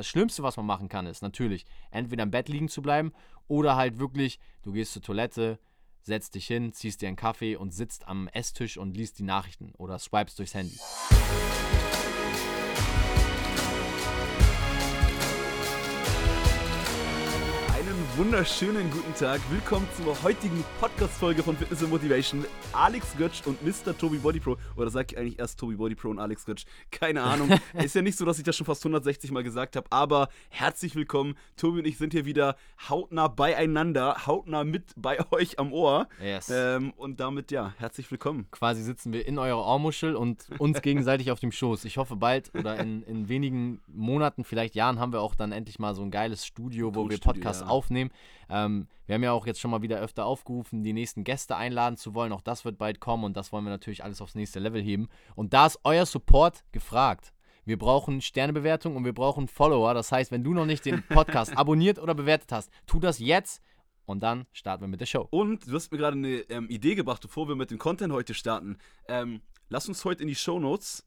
Das Schlimmste, was man machen kann, ist natürlich entweder im Bett liegen zu bleiben oder halt wirklich, du gehst zur Toilette, setzt dich hin, ziehst dir einen Kaffee und sitzt am Esstisch und liest die Nachrichten oder swipes durchs Handy. Wunderschönen guten Tag. Willkommen zur heutigen Podcast-Folge von Fitness and Motivation. Alex Götsch und Mr. Tobi Body Pro. Oder sag ich eigentlich erst Tobi Body Pro und Alex Götsch? Keine Ahnung. Ist ja nicht so, dass ich das schon fast 160 Mal gesagt habe. Aber herzlich willkommen. Tobi und ich sind hier wieder hautnah beieinander, hautnah mit bei euch am Ohr. Yes. Ähm, und damit, ja, herzlich willkommen. Quasi sitzen wir in eurer Ohrmuschel und uns gegenseitig auf dem Schoß. Ich hoffe, bald oder in, in wenigen Monaten, vielleicht Jahren, haben wir auch dann endlich mal so ein geiles Studio, wo wir Podcasts ja. aufnehmen aufnehmen. Ähm, wir haben ja auch jetzt schon mal wieder öfter aufgerufen, die nächsten Gäste einladen zu wollen. Auch das wird bald kommen und das wollen wir natürlich alles aufs nächste Level heben. Und da ist euer Support gefragt. Wir brauchen Sternebewertung und wir brauchen Follower. Das heißt, wenn du noch nicht den Podcast abonniert oder bewertet hast, tu das jetzt. Und dann starten wir mit der Show. Und du hast mir gerade eine ähm, Idee gebracht, bevor wir mit dem Content heute starten. Ähm, lass uns heute in die Show Notes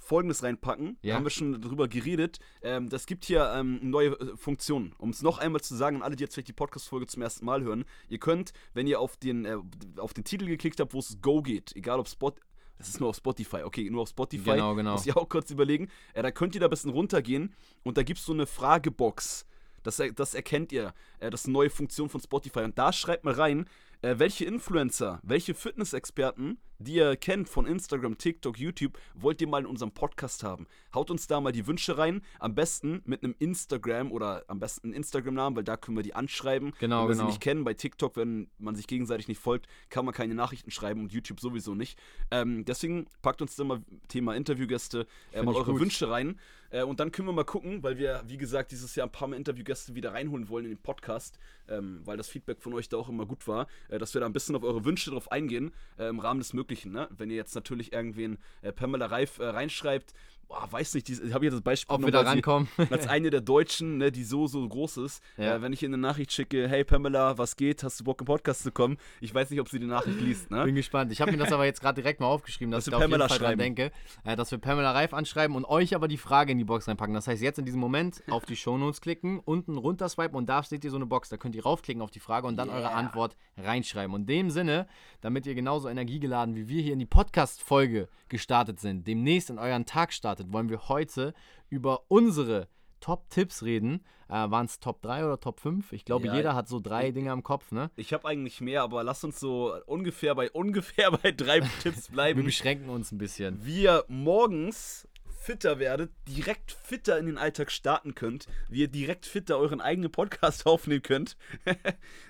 Folgendes reinpacken. Ja. Da haben wir schon drüber geredet. Ähm, das gibt hier ähm, neue äh, Funktionen. Um es noch einmal zu sagen, an alle, die jetzt vielleicht die Podcast-Folge zum ersten Mal hören, ihr könnt, wenn ihr auf den, äh, auf den Titel geklickt habt, wo es Go geht, egal ob Spot, das ist nur auf Spotify, okay, nur auf Spotify. Genau, genau. Muss ich auch kurz überlegen. Äh, da könnt ihr da ein bisschen runtergehen und da gibt es so eine Fragebox. Das, das erkennt ihr. Äh, das ist eine neue Funktion von Spotify. Und da schreibt mal rein, welche Influencer, welche Fitnessexperten die ihr kennt von Instagram, TikTok, YouTube, wollt ihr mal in unserem Podcast haben. Haut uns da mal die Wünsche rein. Am besten mit einem Instagram oder am besten einen Instagram-Namen, weil da können wir die anschreiben. Genau, wenn wir genau. sie nicht kennen. Bei TikTok, wenn man sich gegenseitig nicht folgt, kann man keine Nachrichten schreiben und YouTube sowieso nicht. Ähm, deswegen packt uns da mal Thema Interviewgäste äh, mal eure gut. Wünsche rein. Äh, und dann können wir mal gucken, weil wir, wie gesagt, dieses Jahr ein paar Mal Interviewgäste wieder reinholen wollen in den Podcast, ähm, weil das Feedback von euch da auch immer gut war, äh, dass wir da ein bisschen auf eure Wünsche drauf eingehen, äh, im Rahmen des Möglichen. Ne? Wenn ihr jetzt natürlich irgendwen äh, Pamela Reif äh, reinschreibt, boah, weiß nicht, ich habe hier das Beispiel Ob wir da rankommen. als eine der Deutschen, ne, die so, so groß ist. Ja. Äh, wenn ich ihr eine Nachricht schicke, hey Pamela, was geht? Hast du Bock im Podcast zu kommen? Ich weiß nicht, ob sie die Nachricht liest. Ne? Bin gespannt. Ich habe mir das aber jetzt gerade direkt mal aufgeschrieben, dass, dass ich da Pamela auf jeden Fall dran denke, äh, dass wir Pamela Reif anschreiben und euch aber die Frage in die Box reinpacken. Das heißt, jetzt in diesem Moment auf die Shownotes klicken, unten runter swipen und da steht ihr so eine Box. Da könnt ihr raufklicken auf die Frage und dann yeah. eure Antwort reinschreiben. Und in dem Sinne, damit ihr genauso energiegeladen wie wir hier in die Podcast-Folge gestartet sind, demnächst in euren Tag startet, wollen wir heute über unsere Top-Tipps reden. Äh, Waren es Top 3 oder Top 5? Ich glaube, ja, jeder hat so drei ich, Dinge im Kopf, ne? Ich habe eigentlich mehr, aber lass uns so ungefähr bei ungefähr bei drei Tipps bleiben. Wir beschränken uns ein bisschen. Wie ihr morgens fitter werdet, direkt fitter in den Alltag starten könnt, wie ihr direkt fitter euren eigenen Podcast aufnehmen könnt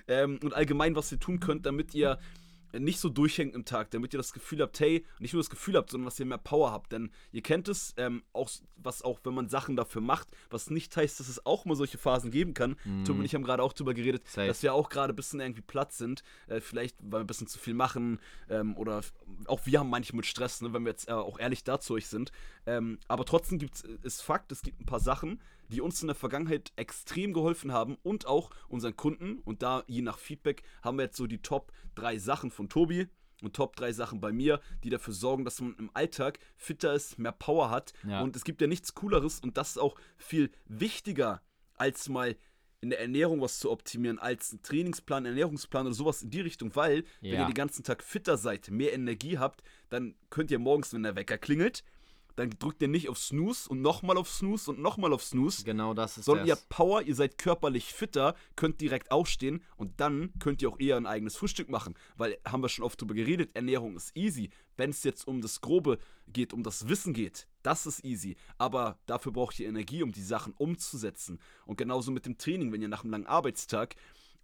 ähm, und allgemein, was ihr tun könnt, damit ihr nicht so durchhängt im Tag, damit ihr das Gefühl habt, hey, nicht nur das Gefühl habt, sondern dass ihr mehr Power habt. Denn ihr kennt es, ähm, auch, was auch, wenn man Sachen dafür macht, was nicht heißt, dass es auch mal solche Phasen geben kann. Mm. Tom und ich haben gerade auch darüber geredet, Safe. dass wir auch gerade ein bisschen irgendwie platt sind. Äh, vielleicht, weil wir ein bisschen zu viel machen ähm, oder auch wir haben manchmal mit Stress, ne, wenn wir jetzt äh, auch ehrlich dazu euch sind. Ähm, aber trotzdem gibt es, ist Fakt, es gibt ein paar Sachen, die uns in der Vergangenheit extrem geholfen haben und auch unseren Kunden. Und da, je nach Feedback, haben wir jetzt so die Top 3 Sachen von Tobi und Top 3 Sachen bei mir, die dafür sorgen, dass man im Alltag fitter ist, mehr Power hat. Ja. Und es gibt ja nichts Cooleres und das ist auch viel wichtiger, als mal in der Ernährung was zu optimieren, als ein Trainingsplan, Ernährungsplan oder sowas in die Richtung, weil, ja. wenn ihr den ganzen Tag fitter seid, mehr Energie habt, dann könnt ihr morgens, wenn der Wecker klingelt, dann drückt ihr nicht auf Snooze und nochmal auf Snooze und nochmal auf Snooze. Genau das ist Sondern das. ihr habt Power, ihr seid körperlich fitter, könnt direkt aufstehen und dann könnt ihr auch eher ein eigenes Frühstück machen. Weil, haben wir schon oft drüber geredet, Ernährung ist easy. Wenn es jetzt um das Grobe geht, um das Wissen geht, das ist easy. Aber dafür braucht ihr Energie, um die Sachen umzusetzen. Und genauso mit dem Training, wenn ihr nach einem langen Arbeitstag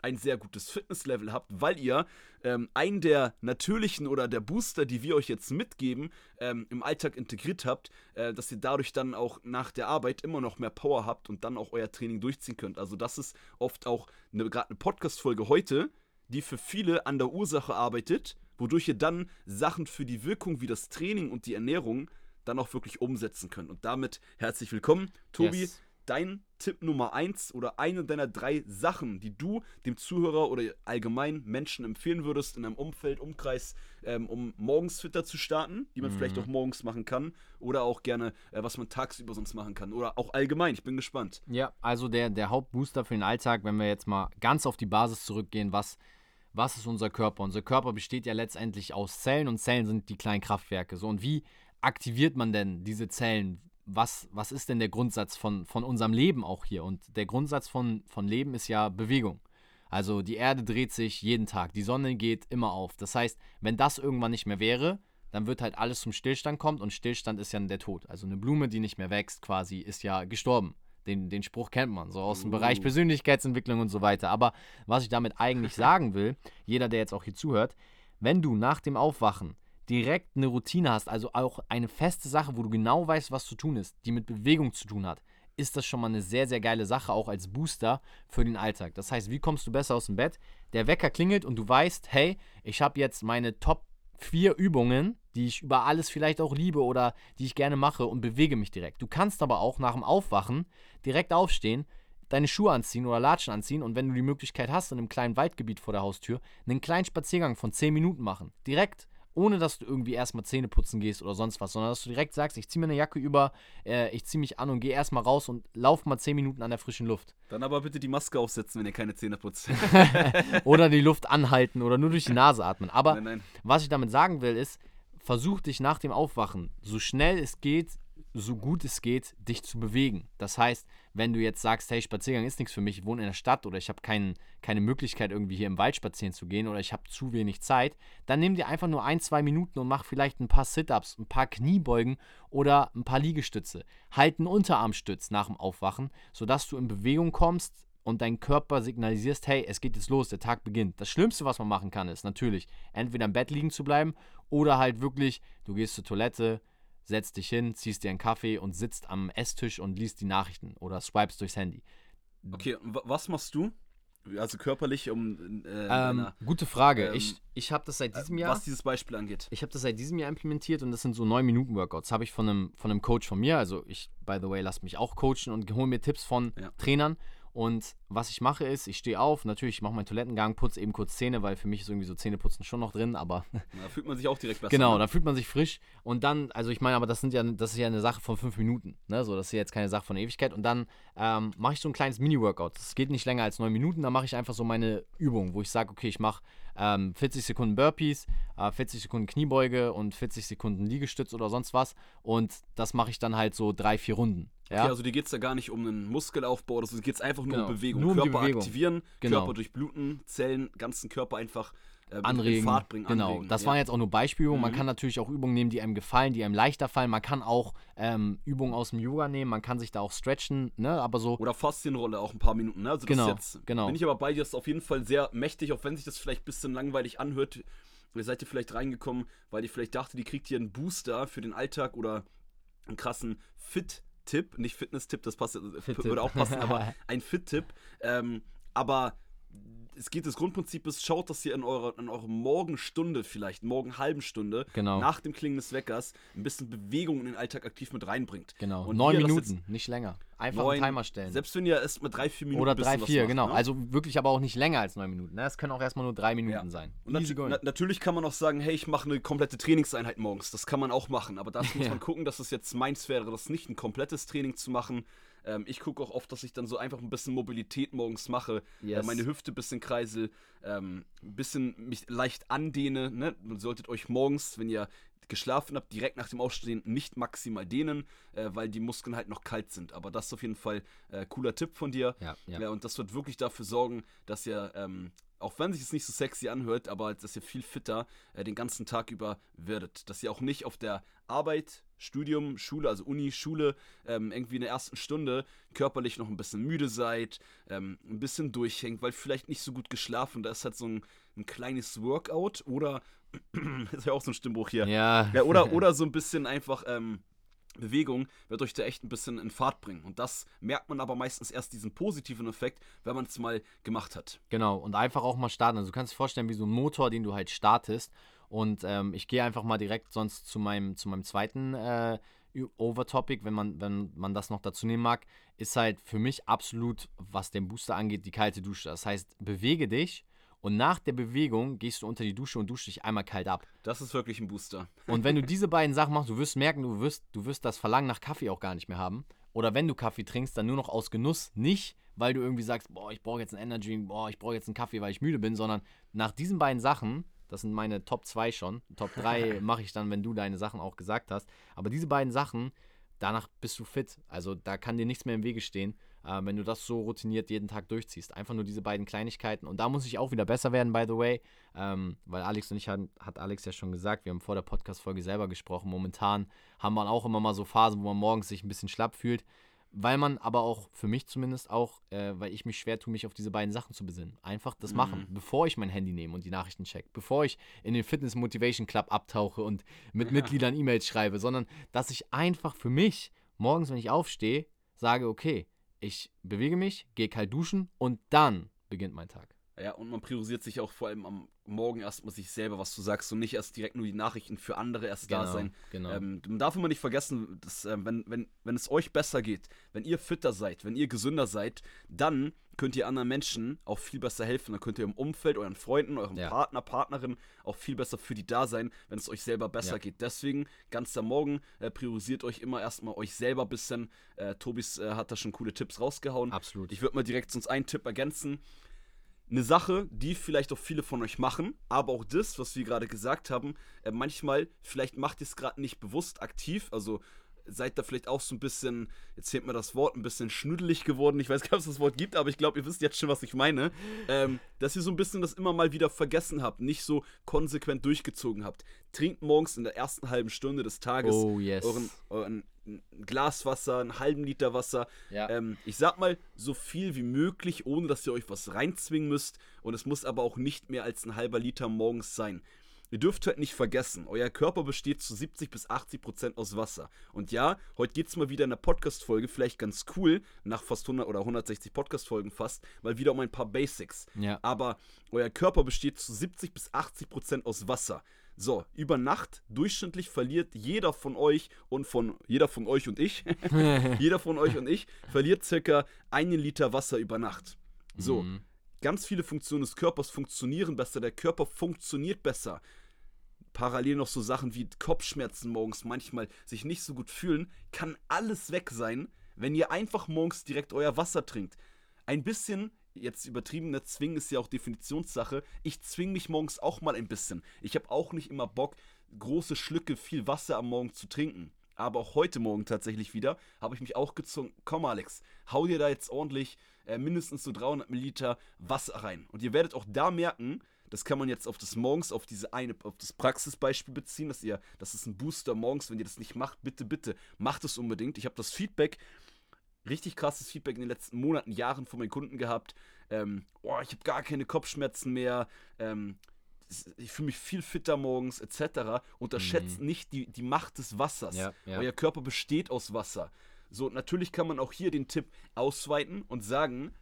ein sehr gutes Fitnesslevel habt, weil ihr ähm, einen der natürlichen oder der Booster, die wir euch jetzt mitgeben, ähm, im Alltag integriert habt, äh, dass ihr dadurch dann auch nach der Arbeit immer noch mehr Power habt und dann auch euer Training durchziehen könnt. Also das ist oft auch gerade eine Podcast-Folge heute, die für viele an der Ursache arbeitet, wodurch ihr dann Sachen für die Wirkung wie das Training und die Ernährung dann auch wirklich umsetzen könnt. Und damit herzlich willkommen, Tobi. Yes dein Tipp Nummer eins oder eine deiner drei Sachen, die du dem Zuhörer oder allgemein Menschen empfehlen würdest in einem Umfeld, Umkreis, ähm, um morgens fitter zu starten, die man mhm. vielleicht auch morgens machen kann oder auch gerne, äh, was man tagsüber sonst machen kann oder auch allgemein. Ich bin gespannt. Ja, also der, der Hauptbooster für den Alltag, wenn wir jetzt mal ganz auf die Basis zurückgehen, was, was ist unser Körper? Unser Körper besteht ja letztendlich aus Zellen und Zellen sind die kleinen Kraftwerke. So, und wie aktiviert man denn diese Zellen? Was, was ist denn der Grundsatz von, von unserem Leben auch hier? Und der Grundsatz von, von Leben ist ja Bewegung. Also die Erde dreht sich jeden Tag, die Sonne geht immer auf. Das heißt, wenn das irgendwann nicht mehr wäre, dann wird halt alles zum Stillstand kommen und Stillstand ist ja der Tod. Also eine Blume, die nicht mehr wächst, quasi, ist ja gestorben. Den, den Spruch kennt man, so aus dem uh. Bereich Persönlichkeitsentwicklung und so weiter. Aber was ich damit eigentlich sagen will, jeder, der jetzt auch hier zuhört, wenn du nach dem Aufwachen direkt eine Routine hast, also auch eine feste Sache, wo du genau weißt, was zu tun ist, die mit Bewegung zu tun hat, ist das schon mal eine sehr, sehr geile Sache, auch als Booster für den Alltag. Das heißt, wie kommst du besser aus dem Bett? Der Wecker klingelt und du weißt, hey, ich habe jetzt meine Top 4 Übungen, die ich über alles vielleicht auch liebe oder die ich gerne mache und bewege mich direkt. Du kannst aber auch nach dem Aufwachen direkt aufstehen, deine Schuhe anziehen oder Latschen anziehen und wenn du die Möglichkeit hast, in einem kleinen Waldgebiet vor der Haustür, einen kleinen Spaziergang von 10 Minuten machen. Direkt ohne dass du irgendwie erstmal Zähne putzen gehst oder sonst was, sondern dass du direkt sagst, ich ziehe mir eine Jacke über, äh, ich ziehe mich an und gehe erstmal raus und lauf mal 10 Minuten an der frischen Luft. Dann aber bitte die Maske aufsetzen, wenn ihr keine Zähne putzt. oder die Luft anhalten oder nur durch die Nase atmen. Aber nein, nein. was ich damit sagen will, ist, versuch dich nach dem Aufwachen so schnell es geht so gut es geht, dich zu bewegen. Das heißt, wenn du jetzt sagst, hey, Spaziergang ist nichts für mich, ich wohne in der Stadt oder ich habe kein, keine Möglichkeit, irgendwie hier im Wald spazieren zu gehen oder ich habe zu wenig Zeit, dann nimm dir einfach nur ein, zwei Minuten und mach vielleicht ein paar Sit-Ups, ein paar Kniebeugen oder ein paar Liegestütze. Halt einen Unterarmstütz nach dem Aufwachen, sodass du in Bewegung kommst, und dein Körper signalisierst, hey, es geht jetzt los, der Tag beginnt. Das Schlimmste, was man machen kann, ist natürlich entweder im Bett liegen zu bleiben oder halt wirklich, du gehst zur Toilette, setzt dich hin, ziehst dir einen Kaffee und sitzt am Esstisch und liest die Nachrichten oder swipes durchs Handy. Okay, was machst du? Also körperlich, um. Äh, ähm, deiner, gute Frage. Ähm, ich ich habe das seit diesem Jahr. Was dieses Beispiel angeht. Ich habe das seit diesem Jahr implementiert und das sind so 9-Minuten-Workouts. Habe ich von einem, von einem Coach von mir. Also, ich, by the way, lasse mich auch coachen und hole mir Tipps von ja. Trainern. Und was ich mache ist, ich stehe auf, natürlich, ich mache meinen Toilettengang, putze eben kurz Zähne, weil für mich ist irgendwie so Zähneputzen schon noch drin, aber. Da fühlt man sich auch direkt besser. Genau, ne? da fühlt man sich frisch. Und dann, also ich meine, aber das sind ja, das ist ja eine Sache von fünf Minuten. Ne? So, das ist ja jetzt keine Sache von Ewigkeit. Und dann ähm, mache ich so ein kleines Mini-Workout. Das geht nicht länger als neun Minuten, da mache ich einfach so meine Übung, wo ich sage, okay, ich mache ähm, 40 Sekunden Burpees, äh, 40 Sekunden Kniebeuge und 40 Sekunden Liegestütz oder sonst was. Und das mache ich dann halt so drei, vier Runden. Ja? Okay, also dir geht es da gar nicht um einen Muskelaufbau oder so, es geht einfach nur genau. um Bewegung. Nur um Körper Bewegung. aktivieren, genau. Körper durchbluten, Zellen, ganzen Körper einfach äh, anregen. Fahrt bringen. Genau, anregen. das ja. waren jetzt auch nur Beispielübungen. Mhm. Man kann natürlich auch Übungen nehmen, die einem gefallen, die einem leichter fallen. Man kann auch ähm, Übungen aus dem Yoga nehmen, man kann sich da auch stretchen, ne? Aber so. Oder Faszienrolle auch ein paar Minuten, ne? Also genau, jetzt, genau. Bin ich aber bei dir, ist auf jeden Fall sehr mächtig, auch wenn sich das vielleicht ein bisschen langweilig anhört. Ihr seid ihr vielleicht reingekommen, weil ihr vielleicht dachte, die kriegt hier einen Booster für den Alltag oder einen krassen Fit-Tipp. Nicht Fitness-Tipp, das passt, würde auch passen, aber ein Fit-Tipp. Ähm, aber es geht das Grundprinzip ist, schaut, dass ihr in eurer, in eurer Morgenstunde vielleicht, morgen halben Stunde, genau. nach dem Klingen des Weckers, ein bisschen Bewegung in den Alltag aktiv mit reinbringt. Genau. Und Neun Minuten, nicht länger. Einfach neun, einen Timer stellen. Selbst wenn ihr erst mal drei, vier Minuten Oder drei, vier, macht, genau. Ne? Also wirklich aber auch nicht länger als neun Minuten. Ne? Es können auch erstmal nur drei Minuten ja. sein. Und nat na natürlich kann man auch sagen, hey, ich mache eine komplette Trainingseinheit morgens. Das kann man auch machen. Aber dazu muss ja. man gucken, dass es jetzt meins wäre, das nicht ein komplettes Training zu machen, ähm, ich gucke auch oft, dass ich dann so einfach ein bisschen Mobilität morgens mache, äh, yes. äh, meine Hüfte ein bisschen kreisel, ähm, ein bisschen mich leicht andehne. Ne? Man solltet euch morgens, wenn ihr geschlafen habt, direkt nach dem Aufstehen nicht maximal dehnen, äh, weil die Muskeln halt noch kalt sind. Aber das ist auf jeden Fall äh, cooler Tipp von dir. Ja, ja. ja, und das wird wirklich dafür sorgen, dass ihr ähm, auch wenn sich es nicht so sexy anhört, aber dass ihr viel fitter äh, den ganzen Tag über werdet. Dass ihr auch nicht auf der Arbeit, Studium, Schule, also Uni, Schule, ähm, irgendwie in der ersten Stunde körperlich noch ein bisschen müde seid, ähm, ein bisschen durchhängt, weil vielleicht nicht so gut geschlafen. Da ist halt so ein, ein kleines Workout oder, ist ja auch so ein Stimmbruch hier. Ja. ja oder, oder so ein bisschen einfach, ähm, Bewegung wird euch da echt ein bisschen in Fahrt bringen. Und das merkt man aber meistens erst diesen positiven Effekt, wenn man es mal gemacht hat. Genau, und einfach auch mal starten. Also du kannst dir vorstellen, wie so ein Motor, den du halt startest. Und ähm, ich gehe einfach mal direkt sonst zu meinem, zu meinem zweiten äh, Overtopic, wenn man, wenn man das noch dazu nehmen mag, ist halt für mich absolut, was den Booster angeht, die kalte Dusche. Das heißt, bewege dich und nach der Bewegung gehst du unter die Dusche und duschst dich einmal kalt ab. Das ist wirklich ein Booster. Und wenn du diese beiden Sachen machst, du wirst merken, du wirst, du wirst das Verlangen nach Kaffee auch gar nicht mehr haben. Oder wenn du Kaffee trinkst, dann nur noch aus Genuss, nicht weil du irgendwie sagst, boah, ich brauche jetzt einen Energy, boah, ich brauche jetzt einen Kaffee, weil ich müde bin, sondern nach diesen beiden Sachen, das sind meine Top 2 schon, Top 3 mache ich dann, wenn du deine Sachen auch gesagt hast, aber diese beiden Sachen, danach bist du fit. Also da kann dir nichts mehr im Wege stehen äh, wenn du das so routiniert jeden Tag durchziehst. Einfach nur diese beiden Kleinigkeiten. Und da muss ich auch wieder besser werden, by the way, ähm, weil Alex und ich, hat, hat Alex ja schon gesagt, wir haben vor der Podcast-Folge selber gesprochen. Momentan haben wir auch immer mal so Phasen, wo man morgens sich ein bisschen schlapp fühlt weil man aber auch, für mich zumindest auch, äh, weil ich mich schwer tue, mich auf diese beiden Sachen zu besinnen. Einfach das mhm. machen, bevor ich mein Handy nehme und die Nachrichten check, bevor ich in den Fitness Motivation Club abtauche und mit ja. Mitgliedern E-Mails schreibe, sondern dass ich einfach für mich morgens, wenn ich aufstehe, sage, okay, ich bewege mich, gehe kalt duschen und dann beginnt mein Tag. Ja, und man priorisiert sich auch vor allem am Morgen erstmal sich selber, was du sagst, und nicht erst direkt nur die Nachrichten für andere erst genau, da sein. Genau. Ähm, man darf immer nicht vergessen, dass, äh, wenn, wenn, wenn es euch besser geht, wenn ihr fitter seid, wenn ihr gesünder seid, dann könnt ihr anderen Menschen auch viel besser helfen. Dann könnt ihr im Umfeld, euren Freunden, eurem ja. Partner, Partnerin auch viel besser für die da sein, wenn es euch selber besser ja. geht. Deswegen, ganz am Morgen, äh, priorisiert euch immer erstmal euch selber ein bisschen. Äh, Tobis äh, hat da schon coole Tipps rausgehauen. Absolut. Ich würde mal direkt sonst einen Tipp ergänzen eine Sache, die vielleicht auch viele von euch machen, aber auch das, was wir gerade gesagt haben, äh, manchmal, vielleicht macht ihr es gerade nicht bewusst aktiv, also seid da vielleicht auch so ein bisschen, jetzt fehlt mir das Wort, ein bisschen schnüdelig geworden. Ich weiß gar nicht, ob es das Wort gibt, aber ich glaube, ihr wisst jetzt schon, was ich meine. Ähm, dass ihr so ein bisschen das immer mal wieder vergessen habt, nicht so konsequent durchgezogen habt. Trinkt morgens in der ersten halben Stunde des Tages oh, yes. euren, euren Glas Wasser, einen halben Liter Wasser. Ja. Ähm, ich sag mal, so viel wie möglich, ohne dass ihr euch was reinzwingen müsst. Und es muss aber auch nicht mehr als ein halber Liter morgens sein. Ihr dürft halt nicht vergessen, euer Körper besteht zu 70 bis 80 Prozent aus Wasser. Und ja, heute geht es mal wieder in der Podcast-Folge, vielleicht ganz cool, nach fast 100 oder 160 Podcast-Folgen fast, mal wieder um ein paar Basics. Ja. Aber euer Körper besteht zu 70 bis 80 Prozent aus Wasser. So, über Nacht durchschnittlich verliert jeder von euch und von jeder von euch und ich, jeder von euch und ich verliert circa einen Liter Wasser über Nacht. So, mhm ganz viele Funktionen des Körpers funktionieren besser, der Körper funktioniert besser. Parallel noch so Sachen wie Kopfschmerzen morgens manchmal sich nicht so gut fühlen, kann alles weg sein, wenn ihr einfach morgens direkt euer Wasser trinkt. Ein bisschen, jetzt übertrieben, ne, zwingen ist ja auch Definitionssache. Ich zwinge mich morgens auch mal ein bisschen. Ich habe auch nicht immer Bock, große Schlücke viel Wasser am Morgen zu trinken. Aber auch heute Morgen tatsächlich wieder habe ich mich auch gezwungen. Komm, Alex, hau dir da jetzt ordentlich äh, mindestens so 300 Milliliter Wasser rein. Und ihr werdet auch da merken, das kann man jetzt auf das morgens, auf diese eine, auf das Praxisbeispiel beziehen, dass ihr, das ist ein Booster morgens, wenn ihr das nicht macht, bitte, bitte, macht es unbedingt. Ich habe das Feedback, richtig krasses Feedback in den letzten Monaten, Jahren von meinen Kunden gehabt. Ähm, oh, ich habe gar keine Kopfschmerzen mehr. Ähm, ich fühle mich viel fitter morgens, etc. Unterschätzt mhm. nicht die, die Macht des Wassers. Ja, ja. Euer Körper besteht aus Wasser. So, natürlich kann man auch hier den Tipp ausweiten und sagen,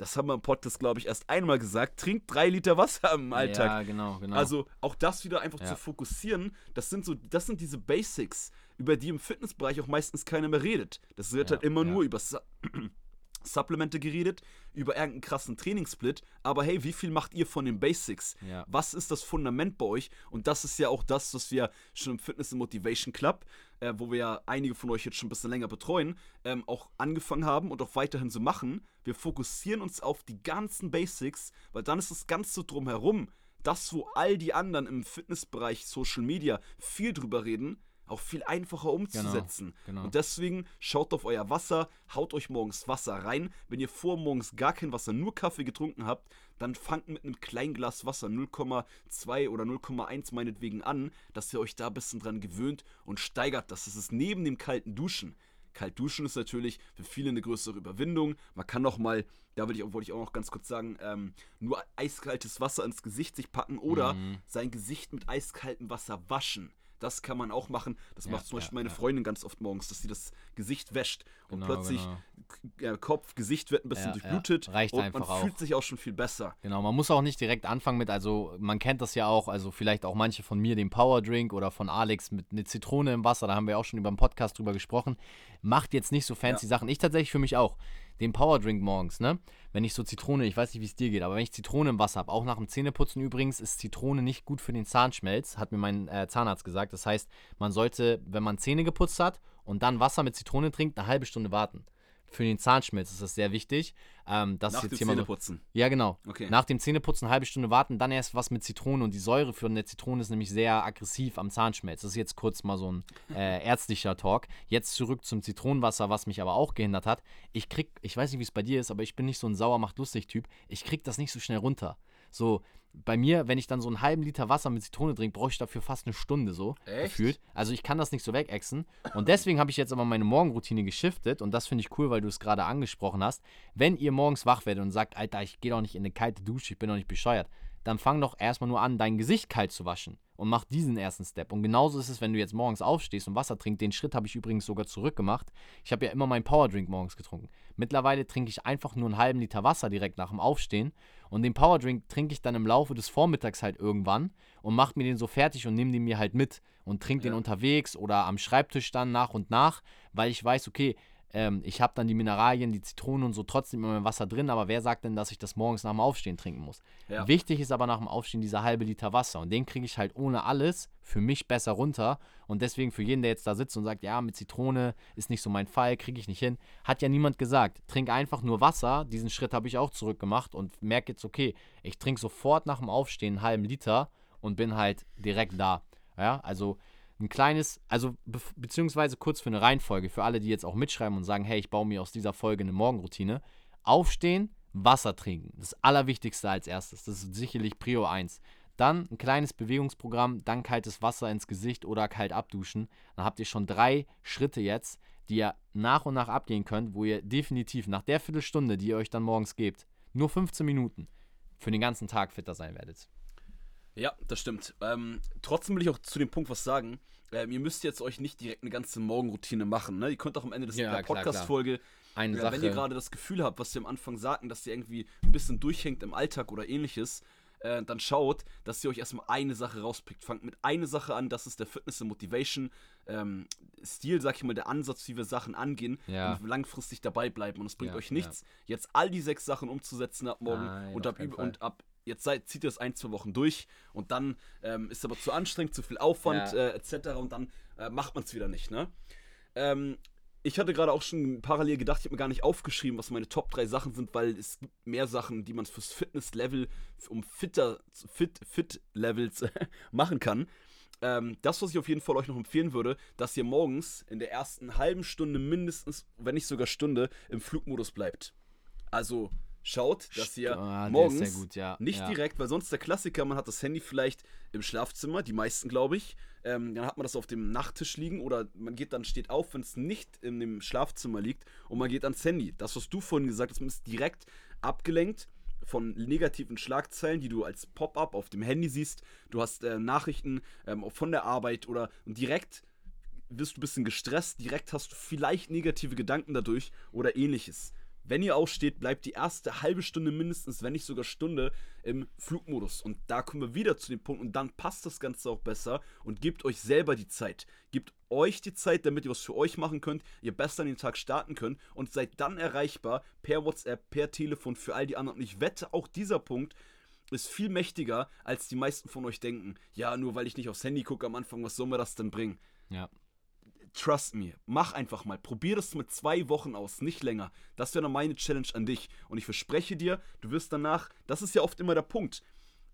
das haben wir im Podcast, glaube ich, erst einmal gesagt, trinkt drei Liter Wasser im Alltag. Ja, genau, genau. Also auch das wieder einfach ja. zu fokussieren, das sind so, das sind diese Basics, über die im Fitnessbereich auch meistens keiner mehr redet. Das wird ja, halt immer nur über Supplemente geredet, über irgendeinen krassen Trainingssplit, aber hey, wie viel macht ihr von den Basics? Ja. Was ist das Fundament bei euch? Und das ist ja auch das, was wir schon im Fitness Motivation Club, äh, wo wir ja einige von euch jetzt schon ein bisschen länger betreuen, ähm, auch angefangen haben und auch weiterhin so machen. Wir fokussieren uns auf die ganzen Basics, weil dann ist das Ganze drumherum, das, wo all die anderen im Fitnessbereich, Social Media viel drüber reden, auch viel einfacher umzusetzen. Genau, genau. Und deswegen schaut auf euer Wasser, haut euch morgens Wasser rein. Wenn ihr vor morgens gar kein Wasser, nur Kaffee getrunken habt, dann fangt mit einem kleinen Glas Wasser 0,2 oder 0,1 meinetwegen an, dass ihr euch da ein bisschen dran gewöhnt und steigert das. Das ist neben dem kalten Duschen. Kalt duschen ist natürlich für viele eine größere Überwindung. Man kann noch mal, da wollte ich, wollte ich auch noch ganz kurz sagen, ähm, nur eiskaltes Wasser ins Gesicht sich packen oder mhm. sein Gesicht mit eiskaltem Wasser waschen Das kann man auch machen. Das ja, macht zum Beispiel ja, meine Freundin ganz oft morgens, dass sie das Gesicht wäscht und genau, plötzlich genau. Kopf, Gesicht wird ein bisschen durchblutet. Reicht und einfach man auch. fühlt sich auch schon viel besser. Genau, man muss auch nicht direkt anfangen mit, also man kennt das ja auch, also vielleicht auch manche von mir, den Power Drink oder von Alex mit einer Zitrone im Wasser, da haben wir auch schon über den Podcast drüber gesprochen. Macht jetzt nicht so fancy Sachen. Ich tatsächlich für mich auch den Powerdrink morgens, ne? Wenn ich so Zitrone, ich weiß nicht, wie es dir geht, aber wenn ich Zitrone im Wasser habe, auch nach dem Zähneputzen übrigens, ist Zitrone nicht gut für den Zahnschmelz, hat mir mein äh, Zahnarzt gesagt. Das heißt, man sollte, wenn man Zähne geputzt hat und dann Wasser mit Zitrone trinkt, eine halbe Stunde warten für den Zahnschmelz ist das sehr wichtig. Ähm, das Nach dem Zähneputzen? So, ja, genau. Okay. Nach dem Zähneputzen eine halbe Stunde warten, dann erst was mit Zitrone und die Säure für eine Zitrone ist nämlich sehr aggressiv am Zahnschmelz. Das ist jetzt kurz mal so ein äh, ärztlicher Talk. Jetzt zurück zum Zitronenwasser, was mich aber auch gehindert hat. Ich krieg, ich weiß nicht, wie es bei dir ist, aber ich bin nicht so ein sauer macht lustig Typ. Ich krieg das nicht so schnell runter. So, bei mir, wenn ich dann so einen halben Liter Wasser mit Zitrone trinke, brauche ich dafür fast eine Stunde so Echt? gefühlt. Also ich kann das nicht so wegexen. Und deswegen habe ich jetzt aber meine Morgenroutine geschiftet und das finde ich cool, weil du es gerade angesprochen hast. Wenn ihr morgens wach werdet und sagt, Alter, ich gehe doch nicht in eine kalte Dusche, ich bin doch nicht bescheuert, dann fang doch erstmal nur an, dein Gesicht kalt zu waschen und mach diesen ersten Step. Und genauso ist es, wenn du jetzt morgens aufstehst und Wasser trinkst. Den Schritt habe ich übrigens sogar zurückgemacht. Ich habe ja immer meinen Powerdrink morgens getrunken. Mittlerweile trinke ich einfach nur einen halben Liter Wasser direkt nach dem Aufstehen und den Powerdrink trinke ich dann im Laufe des Vormittags halt irgendwann und mache mir den so fertig und nehme den mir halt mit und trinke ja. den unterwegs oder am Schreibtisch dann nach und nach, weil ich weiß, okay, ähm, ich habe dann die Mineralien, die Zitronen und so trotzdem in meinem Wasser drin, aber wer sagt denn, dass ich das morgens nach dem Aufstehen trinken muss? Ja. Wichtig ist aber nach dem Aufstehen dieser halbe Liter Wasser und den kriege ich halt ohne alles für mich besser runter und deswegen für jeden, der jetzt da sitzt und sagt, ja, mit Zitrone ist nicht so mein Fall, kriege ich nicht hin, hat ja niemand gesagt. Trink einfach nur Wasser, diesen Schritt habe ich auch zurückgemacht und merke jetzt, okay, ich trinke sofort nach dem Aufstehen einen halben Liter und bin halt direkt da. Ja, also ein kleines, also be beziehungsweise kurz für eine Reihenfolge, für alle, die jetzt auch mitschreiben und sagen, hey, ich baue mir aus dieser Folge eine Morgenroutine. Aufstehen, Wasser trinken. Das Allerwichtigste als erstes. Das ist sicherlich Prio 1. Dann ein kleines Bewegungsprogramm, dann kaltes Wasser ins Gesicht oder kalt abduschen. Dann habt ihr schon drei Schritte jetzt, die ihr nach und nach abgehen könnt, wo ihr definitiv nach der Viertelstunde, die ihr euch dann morgens gebt, nur 15 Minuten für den ganzen Tag fitter sein werdet. Ja, das stimmt. Ähm, trotzdem will ich auch zu dem Punkt was sagen. Ähm, ihr müsst jetzt euch nicht direkt eine ganze Morgenroutine machen. Ne? Ihr könnt auch am Ende des, ja, der Podcast-Folge, äh, wenn ihr gerade das Gefühl habt, was wir am Anfang sagten, dass ihr irgendwie ein bisschen durchhängt im Alltag oder ähnliches, äh, dann schaut, dass ihr euch erstmal eine Sache rauspickt. Fangt mit einer Sache an, das ist der Fitness- und Motivation-Stil, ähm, sag ich mal, der Ansatz, wie wir Sachen angehen ja. und langfristig dabei bleiben. Und es bringt ja, euch nichts, ja. jetzt all die sechs Sachen umzusetzen ab morgen Nein, und, ab, und ab jetzt seid, zieht ihr das ein, zwei Wochen durch und dann ähm, ist aber zu anstrengend, zu viel Aufwand ja. äh, etc. und dann äh, macht man es wieder nicht. Ne? Ähm, ich hatte gerade auch schon parallel gedacht, ich habe mir gar nicht aufgeschrieben, was meine Top 3 Sachen sind, weil es gibt mehr Sachen, die man fürs Fitness-Level, um fitter, fit, fit Levels machen kann. Ähm, das, was ich auf jeden Fall euch noch empfehlen würde, dass ihr morgens in der ersten halben Stunde mindestens, wenn nicht sogar Stunde, im Flugmodus bleibt. Also schaut, dass ihr ah, morgens gut, ja. nicht ja. direkt, weil sonst der Klassiker, man hat das Handy vielleicht im Schlafzimmer, die meisten glaube ich, ähm, dann hat man das auf dem Nachttisch liegen oder man geht dann, steht auf, wenn es nicht in dem Schlafzimmer liegt und man geht ans Handy. Das, was du vorhin gesagt hast, man ist direkt abgelenkt von negativen Schlagzeilen, die du als Pop-up auf dem Handy siehst. Du hast äh, Nachrichten ähm, von der Arbeit oder direkt wirst du ein bisschen gestresst, direkt hast du vielleicht negative Gedanken dadurch oder ähnliches. Wenn ihr aufsteht, bleibt die erste halbe Stunde mindestens, wenn nicht sogar Stunde, im Flugmodus. Und da kommen wir wieder zu dem Punkt und dann passt das Ganze auch besser und gebt euch selber die Zeit. Gebt euch die Zeit, damit ihr was für euch machen könnt, ihr besser an den Tag starten könnt und seid dann erreichbar per WhatsApp, per Telefon für all die anderen. Und ich wette, auch dieser Punkt ist viel mächtiger, als die meisten von euch denken. Ja, nur weil ich nicht aufs Handy gucke am Anfang, was soll mir das denn bringen? Ja trust me, mach einfach mal. Probier das mit zwei Wochen aus, nicht länger. Das wäre dann meine Challenge an dich. Und ich verspreche dir, du wirst danach, das ist ja oft immer der Punkt.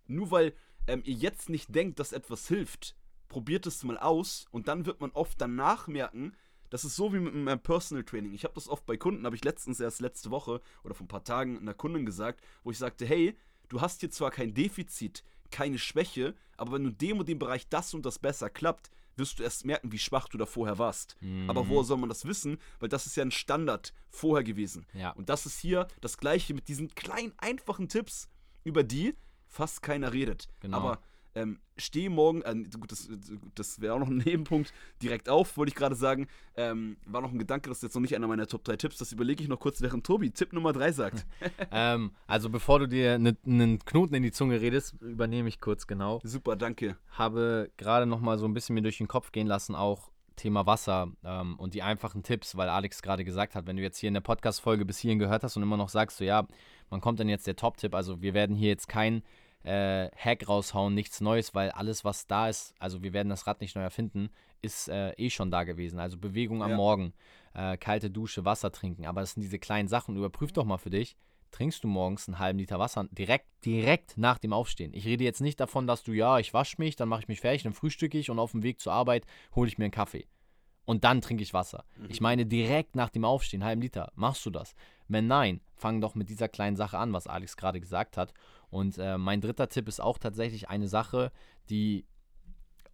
Nur weil ähm, ihr jetzt nicht denkt, dass etwas hilft, probiert es mal aus und dann wird man oft danach merken, das ist so wie mit meinem Personal Training. Ich habe das oft bei Kunden, habe ich letztens erst letzte Woche oder vor ein paar Tagen einer Kundin gesagt, wo ich sagte, hey, du hast hier zwar kein Defizit, keine Schwäche, aber wenn du in dem und dem Bereich das und das besser klappt, wirst du erst merken, wie schwach du da vorher warst. Mhm. Aber woher soll man das wissen? Weil das ist ja ein Standard vorher gewesen. Ja. Und das ist hier das Gleiche mit diesen kleinen, einfachen Tipps, über die fast keiner redet. Genau. Aber ähm, stehe morgen, äh, gut, das, das wäre auch noch ein Nebenpunkt, direkt auf, wollte ich gerade sagen. Ähm, war noch ein Gedanke, das ist jetzt noch nicht einer meiner Top 3 Tipps, das überlege ich noch kurz, während Tobi Tipp Nummer 3 sagt. ähm, also bevor du dir einen ne, Knoten in die Zunge redest, übernehme ich kurz genau. Super, danke. Habe gerade noch mal so ein bisschen mir durch den Kopf gehen lassen, auch Thema Wasser ähm, und die einfachen Tipps, weil Alex gerade gesagt hat, wenn du jetzt hier in der Podcast-Folge bis hierhin gehört hast und immer noch sagst, so ja, man kommt dann jetzt der Top-Tipp, also wir werden hier jetzt kein äh, Hack raushauen, nichts Neues, weil alles, was da ist, also wir werden das Rad nicht neu erfinden, ist äh, eh schon da gewesen. Also Bewegung am ja. Morgen, äh, kalte Dusche, Wasser trinken, aber das sind diese kleinen Sachen. Überprüf doch mal für dich, trinkst du morgens einen halben Liter Wasser direkt, direkt nach dem Aufstehen. Ich rede jetzt nicht davon, dass du, ja, ich wasche mich, dann mache ich mich fertig, dann frühstücke ich und auf dem Weg zur Arbeit hole ich mir einen Kaffee. Und dann trinke ich Wasser. Mhm. Ich meine, direkt nach dem Aufstehen, halben Liter, machst du das? Wenn nein, fang doch mit dieser kleinen Sache an, was Alex gerade gesagt hat. Und äh, mein dritter Tipp ist auch tatsächlich eine Sache, die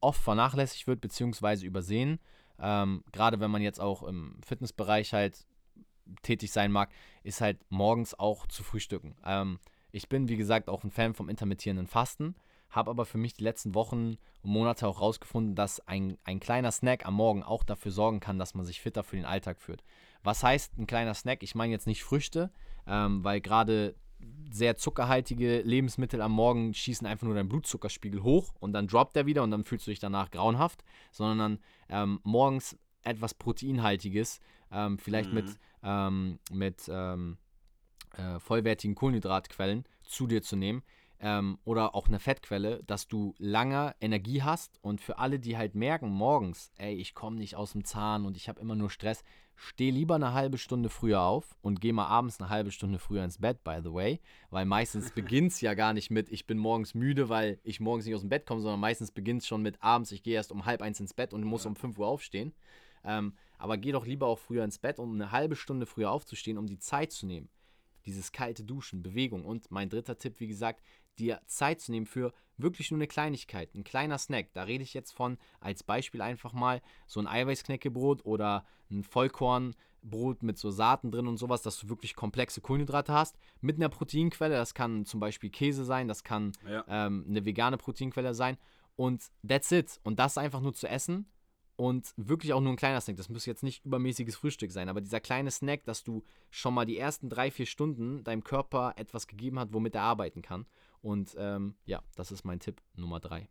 oft vernachlässigt wird bzw. übersehen. Ähm, gerade wenn man jetzt auch im Fitnessbereich halt tätig sein mag, ist halt morgens auch zu frühstücken. Ähm, ich bin, wie gesagt, auch ein Fan vom intermittierenden Fasten, habe aber für mich die letzten Wochen und Monate auch rausgefunden, dass ein, ein kleiner Snack am Morgen auch dafür sorgen kann, dass man sich fitter für den Alltag führt. Was heißt ein kleiner Snack? Ich meine jetzt nicht Früchte, ähm, weil gerade sehr zuckerhaltige Lebensmittel am Morgen schießen einfach nur deinen Blutzuckerspiegel hoch und dann droppt er wieder und dann fühlst du dich danach grauenhaft, sondern ähm, morgens etwas Proteinhaltiges, ähm, vielleicht mhm. mit, ähm, mit ähm, äh, vollwertigen Kohlenhydratquellen zu dir zu nehmen, ähm, oder auch eine Fettquelle, dass du lange Energie hast und für alle, die halt merken morgens, ey, ich komme nicht aus dem Zahn und ich habe immer nur Stress, steh lieber eine halbe Stunde früher auf und geh mal abends eine halbe Stunde früher ins Bett, by the way, weil meistens beginnt es ja gar nicht mit, ich bin morgens müde, weil ich morgens nicht aus dem Bett komme, sondern meistens beginnt es schon mit abends, ich gehe erst um halb eins ins Bett und muss ja. um 5 Uhr aufstehen. Ähm, aber geh doch lieber auch früher ins Bett, um eine halbe Stunde früher aufzustehen, um die Zeit zu nehmen dieses kalte Duschen, Bewegung und mein dritter Tipp, wie gesagt, dir Zeit zu nehmen für wirklich nur eine Kleinigkeit, ein kleiner Snack. Da rede ich jetzt von als Beispiel einfach mal so ein Eiweißknäckebrot oder ein Vollkornbrot mit so Saaten drin und sowas, dass du wirklich komplexe Kohlenhydrate hast. Mit einer Proteinquelle, das kann zum Beispiel Käse sein, das kann ja. ähm, eine vegane Proteinquelle sein. Und that's it. Und das einfach nur zu essen und wirklich auch nur ein kleiner Snack. Das muss jetzt nicht übermäßiges Frühstück sein, aber dieser kleine Snack, dass du schon mal die ersten drei, vier Stunden deinem Körper etwas gegeben hat, womit er arbeiten kann. Und ähm, ja, das ist mein Tipp Nummer drei.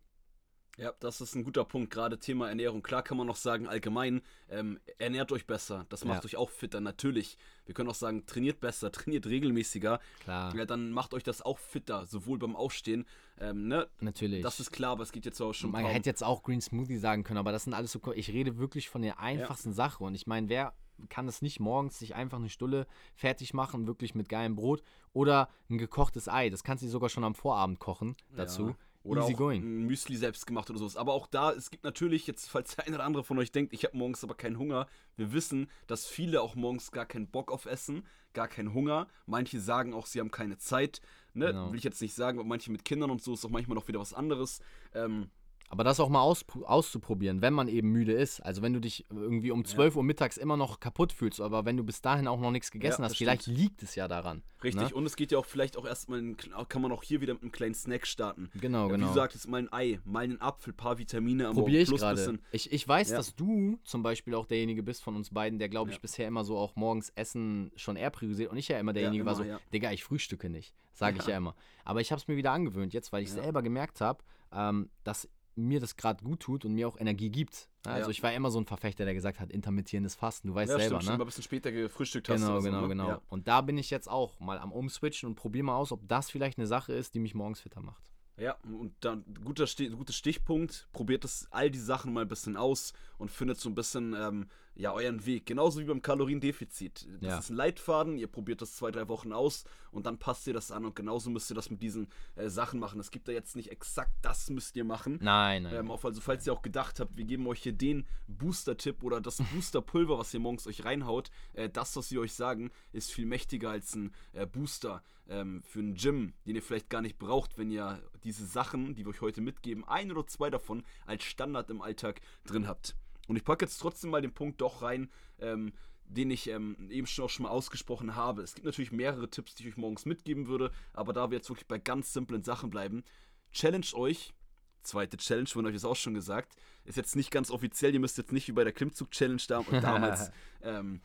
Ja, das ist ein guter Punkt. Gerade Thema Ernährung. Klar kann man noch sagen, allgemein, ähm, ernährt euch besser. Das macht ja. euch auch fitter, natürlich. Wir können auch sagen, trainiert besser, trainiert regelmäßiger. Klar. Ja, dann macht euch das auch fitter, sowohl beim Aufstehen. Ähm, ne? Natürlich. Das ist klar, aber es geht jetzt auch schon. Man kaum. hätte jetzt auch Green Smoothie sagen können, aber das sind alles so. Ich rede wirklich von der einfachsten ja. Sache. Und ich meine, wer kann es nicht morgens sich einfach eine Stulle fertig machen, wirklich mit geilem Brot oder ein gekochtes Ei. Das kannst du sogar schon am Vorabend kochen dazu. Ja. Oder Easy auch going. ein Müsli selbst gemacht oder sowas. Aber auch da, es gibt natürlich, jetzt, falls der eine oder andere von euch denkt, ich habe morgens aber keinen Hunger, wir wissen, dass viele auch morgens gar keinen Bock auf Essen, gar keinen Hunger. Manche sagen auch, sie haben keine Zeit. Ne? Genau. Will ich jetzt nicht sagen, aber manche mit Kindern und so ist auch manchmal noch wieder was anderes. Ähm, aber das auch mal aus, auszuprobieren, wenn man eben müde ist. Also wenn du dich irgendwie um 12 ja. Uhr mittags immer noch kaputt fühlst, aber wenn du bis dahin auch noch nichts gegessen ja, hast, vielleicht liegt es ja daran. Richtig, ne? und es geht ja auch vielleicht auch erstmal, kann man auch hier wieder mit einem kleinen Snack starten. Genau, genau. Wie du sagtest, mal ein Ei, mal einen Apfel, paar Vitamine am Probier ich gerade. Ich, ich weiß, ja. dass du zum Beispiel auch derjenige bist von uns beiden, der, glaube ich, bisher immer so auch morgens Essen schon eher priorisiert und ich ja immer derjenige immer, war so, Digga, ich frühstücke nicht, sage ich ja immer. Aber ich habe es mir wieder angewöhnt jetzt, weil ich selber gemerkt habe, ähm, dass mir das gerade gut tut und mir auch Energie gibt. Also ja. ich war immer so ein Verfechter, der gesagt hat, intermittierendes Fasten, du weißt ja, selber, stimmt, ne? ein bisschen später gefrühstückt hast. Genau, genau, so, ne? genau. Ja. Und da bin ich jetzt auch mal am Umswitchen und probiere mal aus, ob das vielleicht eine Sache ist, die mich morgens fitter macht. Ja, und dann guter, guter Stichpunkt, probiert das all die Sachen mal ein bisschen aus und findet so ein bisschen ähm, ja, euren Weg. Genauso wie beim Kaloriendefizit. Das ja. ist ein Leitfaden, ihr probiert das zwei, drei Wochen aus und dann passt ihr das an und genauso müsst ihr das mit diesen äh, Sachen machen. Es gibt da jetzt nicht exakt das müsst ihr machen. Nein, nein. Ähm, auf, also falls ihr auch gedacht habt, wir geben euch hier den Booster-Tipp oder das Booster-Pulver, was ihr morgens euch reinhaut, äh, das, was wir euch sagen, ist viel mächtiger als ein äh, Booster ähm, für ein Gym, den ihr vielleicht gar nicht braucht, wenn ihr diese Sachen, die wir euch heute mitgeben, ein oder zwei davon als Standard im Alltag drin habt. Und ich packe jetzt trotzdem mal den Punkt doch rein, ähm, den ich ähm, eben schon auch schon mal ausgesprochen habe. Es gibt natürlich mehrere Tipps, die ich euch morgens mitgeben würde, aber da wir jetzt wirklich bei ganz simplen Sachen bleiben, challenge euch zweite Challenge, von euch ist auch schon gesagt. Ist jetzt nicht ganz offiziell, ihr müsst jetzt nicht wie bei der Klimmzug-Challenge da damals ähm,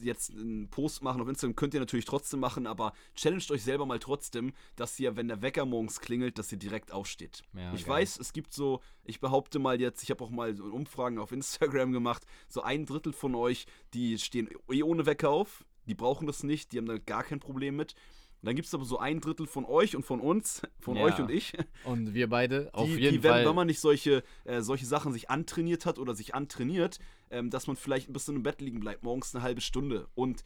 jetzt einen Post machen auf Instagram, könnt ihr natürlich trotzdem machen, aber challenged euch selber mal trotzdem, dass ihr, wenn der Wecker morgens klingelt, dass ihr direkt aufsteht. Ja, ich geil. weiß, es gibt so, ich behaupte mal jetzt, ich habe auch mal so Umfragen auf Instagram gemacht, so ein Drittel von euch, die stehen eh ohne Wecker auf, die brauchen das nicht, die haben da gar kein Problem mit. Dann gibt es aber so ein Drittel von euch und von uns, von ja. euch und ich. Und wir beide, auf die, jeden die, Fall. Wenn, wenn man nicht solche, äh, solche Sachen sich antrainiert hat oder sich antrainiert, ähm, dass man vielleicht ein bisschen im Bett liegen bleibt, morgens eine halbe Stunde. Und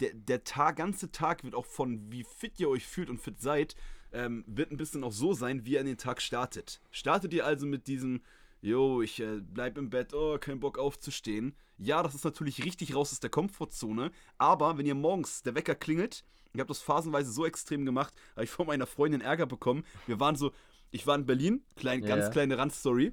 der, der Tag, ganze Tag wird auch von, wie fit ihr euch fühlt und fit seid, ähm, wird ein bisschen auch so sein, wie ihr an den Tag startet. Startet ihr also mit diesem, yo, ich äh, bleib im Bett, oh, kein Bock aufzustehen. Ja, das ist natürlich richtig raus aus der Komfortzone, aber wenn ihr morgens der Wecker klingelt, ich habe das phasenweise so extrem gemacht, habe ich von meiner Freundin Ärger bekommen. Wir waren so, ich war in Berlin, klein, ganz kleine Randstory.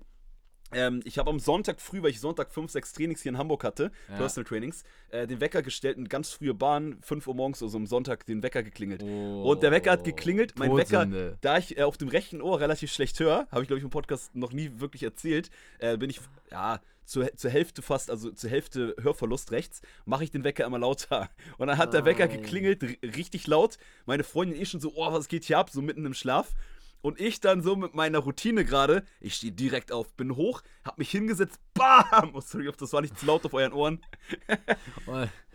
Ähm, ich habe am Sonntag früh, weil ich Sonntag 5, 6 Trainings hier in Hamburg hatte, ja. Personal Trainings, äh, den Wecker gestellt und ganz frühe Bahn, 5 Uhr morgens, also am Sonntag, den Wecker geklingelt. Oh, und der Wecker hat geklingelt. Mein Wecker, da ich äh, auf dem rechten Ohr relativ schlecht höre, habe ich glaube ich im Podcast noch nie wirklich erzählt, äh, bin ich, ja, zur, zur Hälfte fast, also zur Hälfte Hörverlust rechts, mache ich den Wecker immer lauter. Und dann hat oh. der Wecker geklingelt, richtig laut. Meine Freundin eh schon so, oh, was geht hier ab, so mitten im Schlaf. Und ich dann so mit meiner Routine gerade, ich stehe direkt auf, bin hoch, hab mich hingesetzt, bam! Oh, sorry, das war nicht zu laut auf euren Ohren.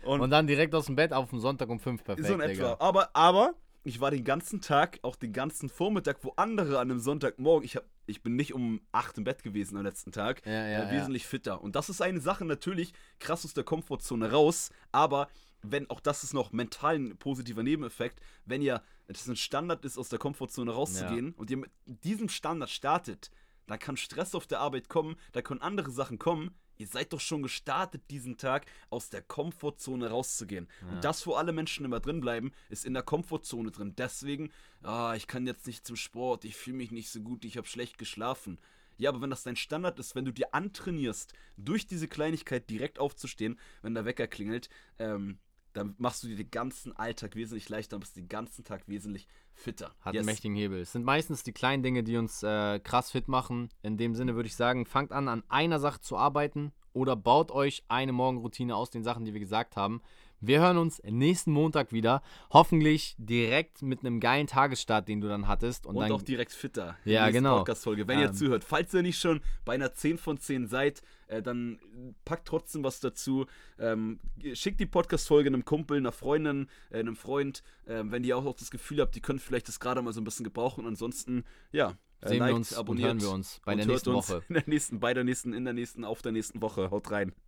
und, und, dann direkt aus dem Bett auf den Sonntag um 5 perfekt. So in etwa. Aber, aber, ich war den ganzen Tag, auch den ganzen Vormittag, wo andere an einem Sonntagmorgen, ich, hab, ich bin nicht um 8 im Bett gewesen am letzten Tag, ja, ja, äh, wesentlich ja. fitter. Und das ist eine Sache natürlich, krass aus der Komfortzone raus, aber wenn, auch das ist noch mental ein positiver Nebeneffekt, wenn ihr, es ein Standard ist, aus der Komfortzone rauszugehen und ihr mit diesem Standard startet, dann kann Stress auf der Arbeit kommen, da können andere Sachen kommen, ihr seid doch schon gestartet, diesen Tag aus der Komfortzone rauszugehen. Ja. Und das, wo alle Menschen immer drin bleiben, ist in der Komfortzone drin. Deswegen, ah, ich kann jetzt nicht zum Sport, ich fühle mich nicht so gut, ich habe schlecht geschlafen. Ja, aber wenn das dein Standard ist, wenn du dir antrainierst, durch diese Kleinigkeit direkt aufzustehen, wenn der Wecker klingelt, ähm, dann machst du dir den ganzen Alltag wesentlich leichter und bist den ganzen Tag wesentlich fitter. Hat yes. einen mächtigen Hebel. Es sind meistens die kleinen Dinge, die uns äh, krass fit machen. In dem Sinne würde ich sagen, fangt an, an einer Sache zu arbeiten oder baut euch eine Morgenroutine aus den Sachen, die wir gesagt haben. Wir hören uns nächsten Montag wieder. Hoffentlich direkt mit einem geilen Tagesstart, den du dann hattest. Und, und dann, auch direkt fitter. Ja, genau. Podcast-Folge. Wenn ähm, ihr zuhört, falls ihr nicht schon bei einer 10 von 10 seid, äh, dann packt trotzdem was dazu. Ähm, schickt die Podcast-Folge einem Kumpel, einer Freundin, äh, einem Freund, äh, wenn ihr auch, auch das Gefühl habt, die können vielleicht das gerade mal so ein bisschen gebrauchen. Und ansonsten, ja, äh, Sehen liked, wir uns abonniert und hören wir uns bei der nächsten Woche. In der nächsten, bei der nächsten, in der nächsten, auf der nächsten Woche. Haut rein.